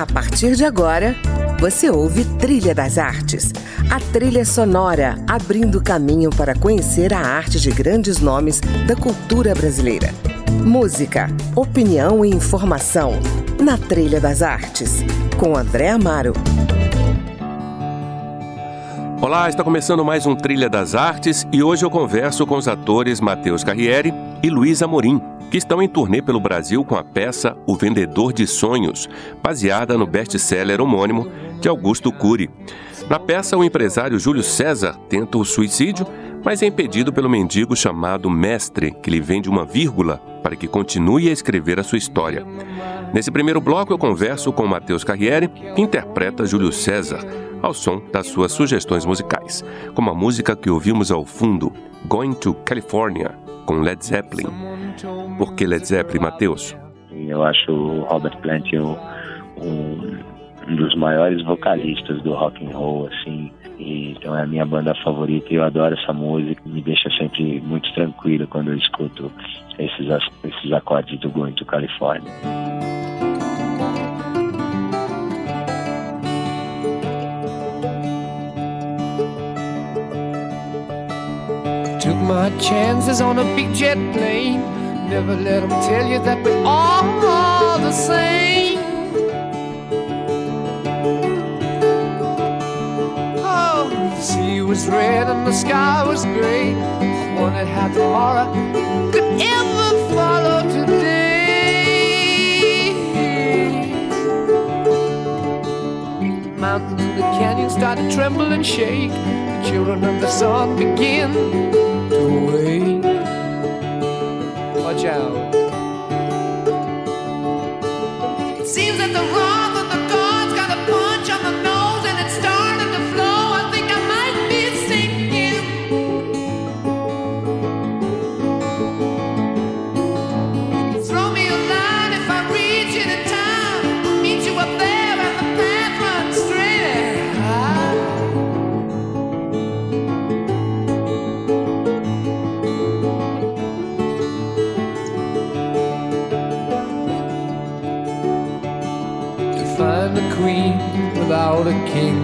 A partir de agora, você ouve Trilha das Artes, a trilha sonora abrindo caminho para conhecer a arte de grandes nomes da cultura brasileira. Música, opinião e informação na Trilha das Artes, com André Amaro. Olá, está começando mais um Trilha das Artes e hoje eu converso com os atores Matheus Carriere e Luiz Amorim que estão em turnê pelo Brasil com a peça O Vendedor de Sonhos, baseada no best-seller homônimo de Augusto Cury. Na peça, o empresário Júlio César tenta o suicídio, mas é impedido pelo mendigo chamado Mestre, que lhe vende uma vírgula para que continue a escrever a sua história. Nesse primeiro bloco, eu converso com Matheus Carriere, que interpreta Júlio César, ao som das suas sugestões musicais, como a música que ouvimos ao fundo, Going to California, com Led Zeppelin. Por que Led Zeppelin, Matheus? Eu acho o Robert Plant um, um, dos maiores vocalistas do rock and roll, assim. E, então é a minha banda favorita e eu adoro essa música. Me deixa sempre muito tranquilo quando eu escuto esses, esses acordes do Going to California. Took my chances on a big jet plane. Never let them tell you that we're all the same. Oh, the sea was red and the sky was gray. I wondered how tomorrow could ever follow today. Mountains and the canyons started to tremble and shake. The children of the sun begin Watch out. It seems that the wrath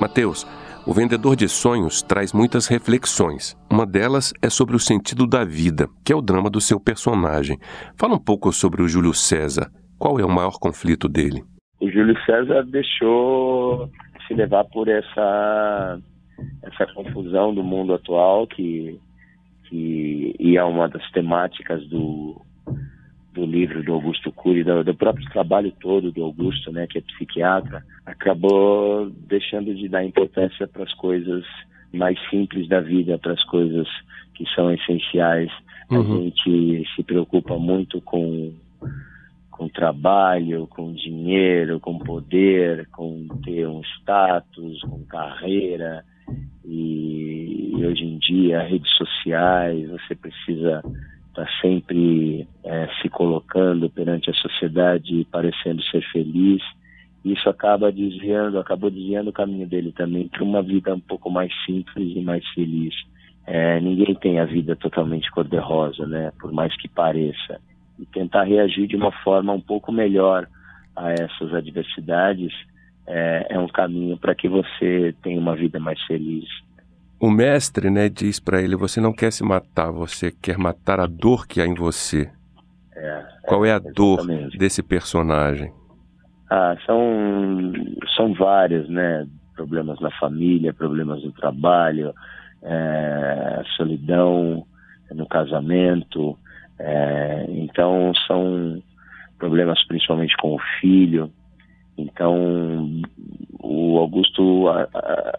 Mateus, o Vendedor de Sonhos traz muitas reflexões. Uma delas é sobre o sentido da vida, que é o drama do seu personagem. Fala um pouco sobre o Júlio César. Qual é o maior conflito dele? O Júlio César deixou se levar por essa, essa confusão do mundo atual, que, que e é uma das temáticas do, do livro do Augusto Cury, do, do, próprio trabalho todo do Augusto, né, que é psiquiatra, acabou deixando de dar importância para as coisas mais simples da vida, para as coisas que são essenciais. Uhum. A gente se preocupa muito com com trabalho, com dinheiro, com poder, com ter um status, com carreira. E, e hoje em dia, redes sociais, você precisa está sempre é, se colocando perante a sociedade parecendo ser feliz. Isso acaba desviando, acabou desviando o caminho dele também para uma vida um pouco mais simples e mais feliz. É, ninguém tem a vida totalmente cor-de-rosa, né? Por mais que pareça. E tentar reagir de uma forma um pouco melhor a essas adversidades é, é um caminho para que você tenha uma vida mais feliz. O mestre, né, diz para ele: você não quer se matar, você quer matar a dor que há em você. É, Qual é a dor exatamente. desse personagem? Ah, são, são vários, né? Problemas na família, problemas no trabalho, é, solidão no casamento. é, então, são problemas principalmente com o filho. Então, o Augusto a- a-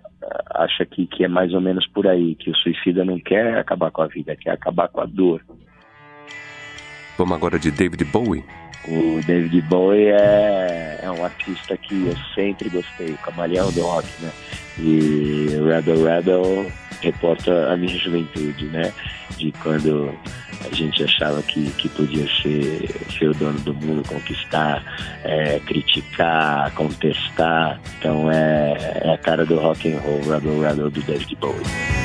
acha que, que é mais ou menos por aí, que o suicida não quer acabar com a vida, quer acabar com a dor. Vamos agora de David Bowie. O David Bowie é, é um artista que eu sempre gostei, o camaleão do rock, né? E Rebel Rebel reporta a minha juventude, né? De quando a gente achava que, que podia ser, ser o dono do mundo, conquistar, é, criticar, contestar. Então é, é a cara do rock and roll, Rebel Rebel do David Bowie.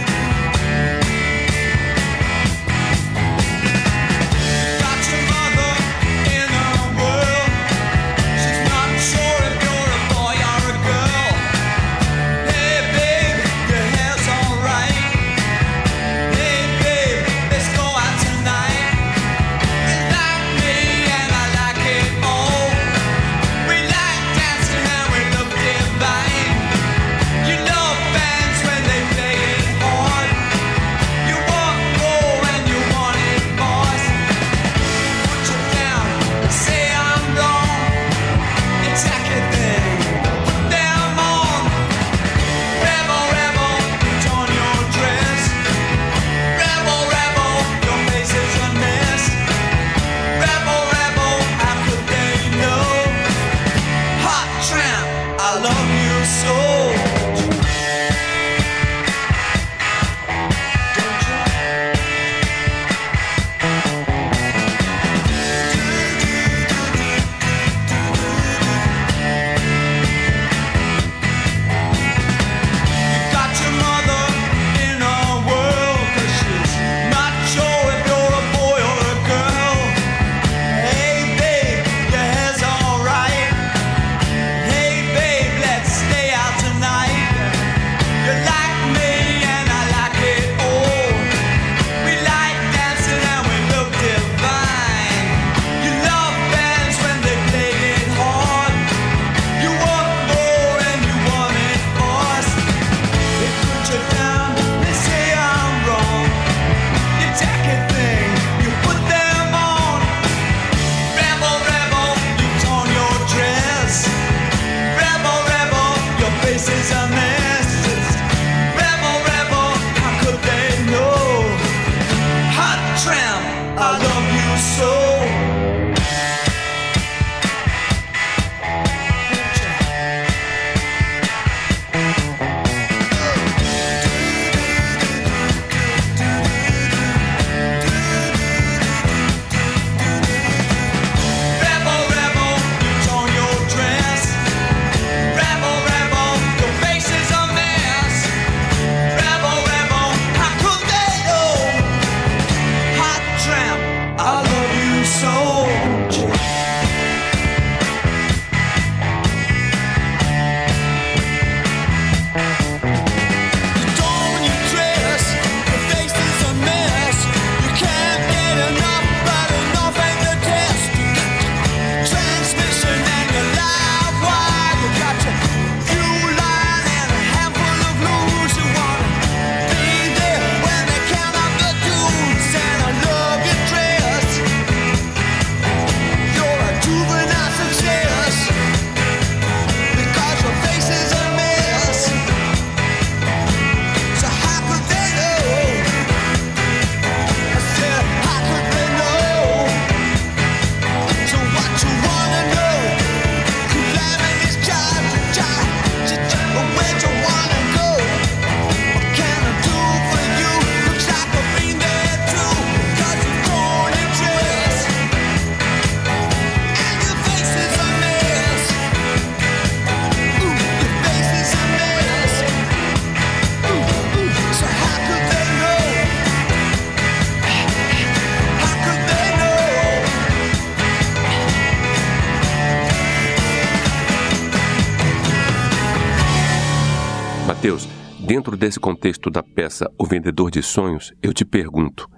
Dentro desse contexto da peça O Vendedor de Sonhos, eu te pergunto,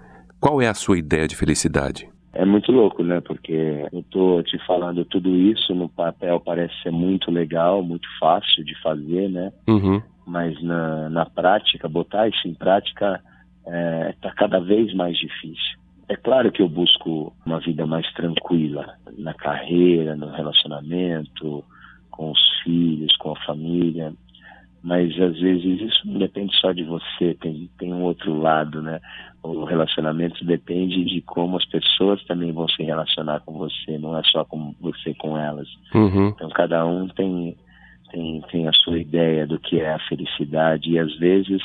qual é a sua ideia de felicidade? É muito louco, né? Porque eu tô te falando tudo isso no papel parece ser muito legal, muito fácil de fazer, né? Uhum. Mas na, na prática, botar isso em prática está cada vez mais difícil. É claro que eu busco uma vida mais tranquila na carreira, no relacionamento, com os filhos, com a família, mas às vezes isso não depende só de você, tem, tem um outro lado, né? O relacionamento depende de como as pessoas também vão se relacionar com você, não é só com você com elas. Uhum. Então cada um tem, tem, tem a sua ideia do que é a felicidade e às vezes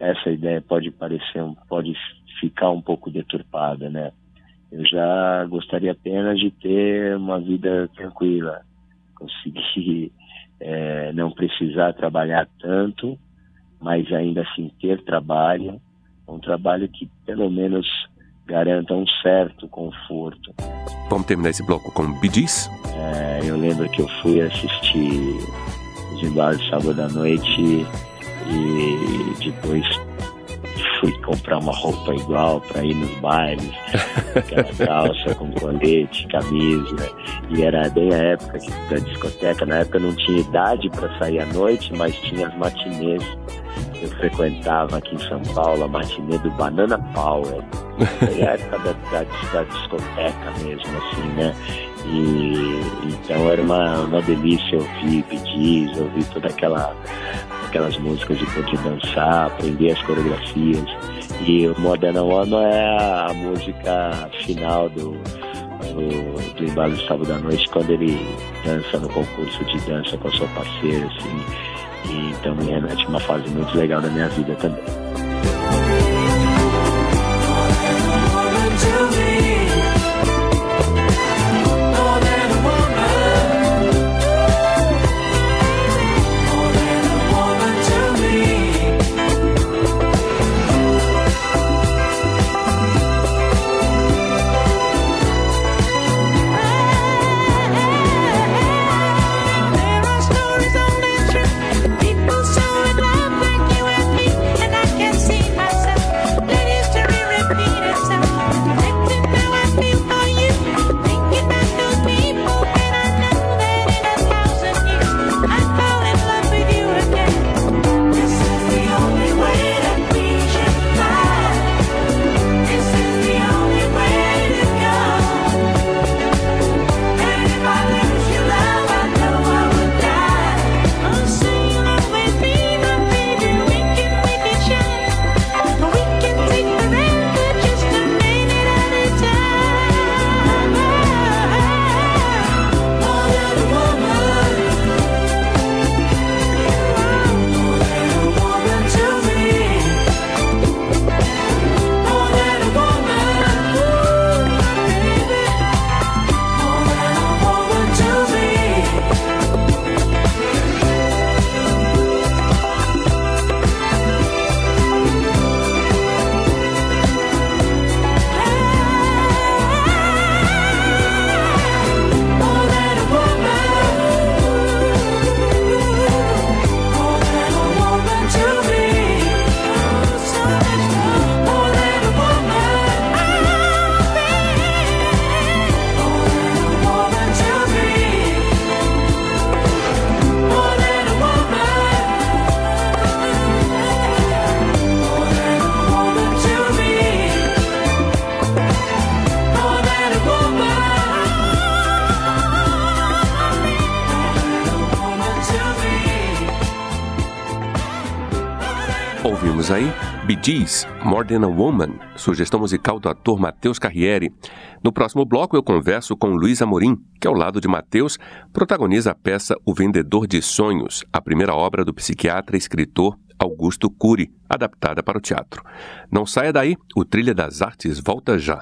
essa ideia pode parecer, pode ficar um pouco deturpada, né? Eu já gostaria apenas de ter uma vida tranquila, conseguir não precisar trabalhar tanto, mas ainda assim ter trabalho, um trabalho que pelo menos garanta um certo conforto. Vamos terminar esse bloco com Bee Gees? É, eu lembro que eu fui assistir os embalos sábado à noite e depois fui comprar uma roupa igual para ir nos bailes, aquela calça com colete, camisa, e era bem a época da discoteca. Na época não tinha idade para sair à noite, mas tinha as matinês. Eu frequentava aqui em São Paulo a matinê do Banana Power. Foi a época da, da, da discoteca mesmo, assim, né? E então era uma, uma delícia ouvir Gees, ouvir toda aquela aquelas músicas de poder dançar, aprender as coreografias. E o Modern Woman é a música final do, do, do embalo de sábado à noite, quando ele dança no concurso de dança com a sua parceira, assim. E então me remete uma fase muito legal da minha vida também. Ouvimos aí Bee More Than a Woman, sugestão musical do ator Matheus Carriere. No próximo bloco eu converso com Luiz Amorim, que ao lado de Matheus protagoniza a peça O Vendedor de Sonhos, a primeira obra do psiquiatra e escritor Augusto Cury, adaptada para o teatro. Não saia daí, o Trilha das Artes volta já.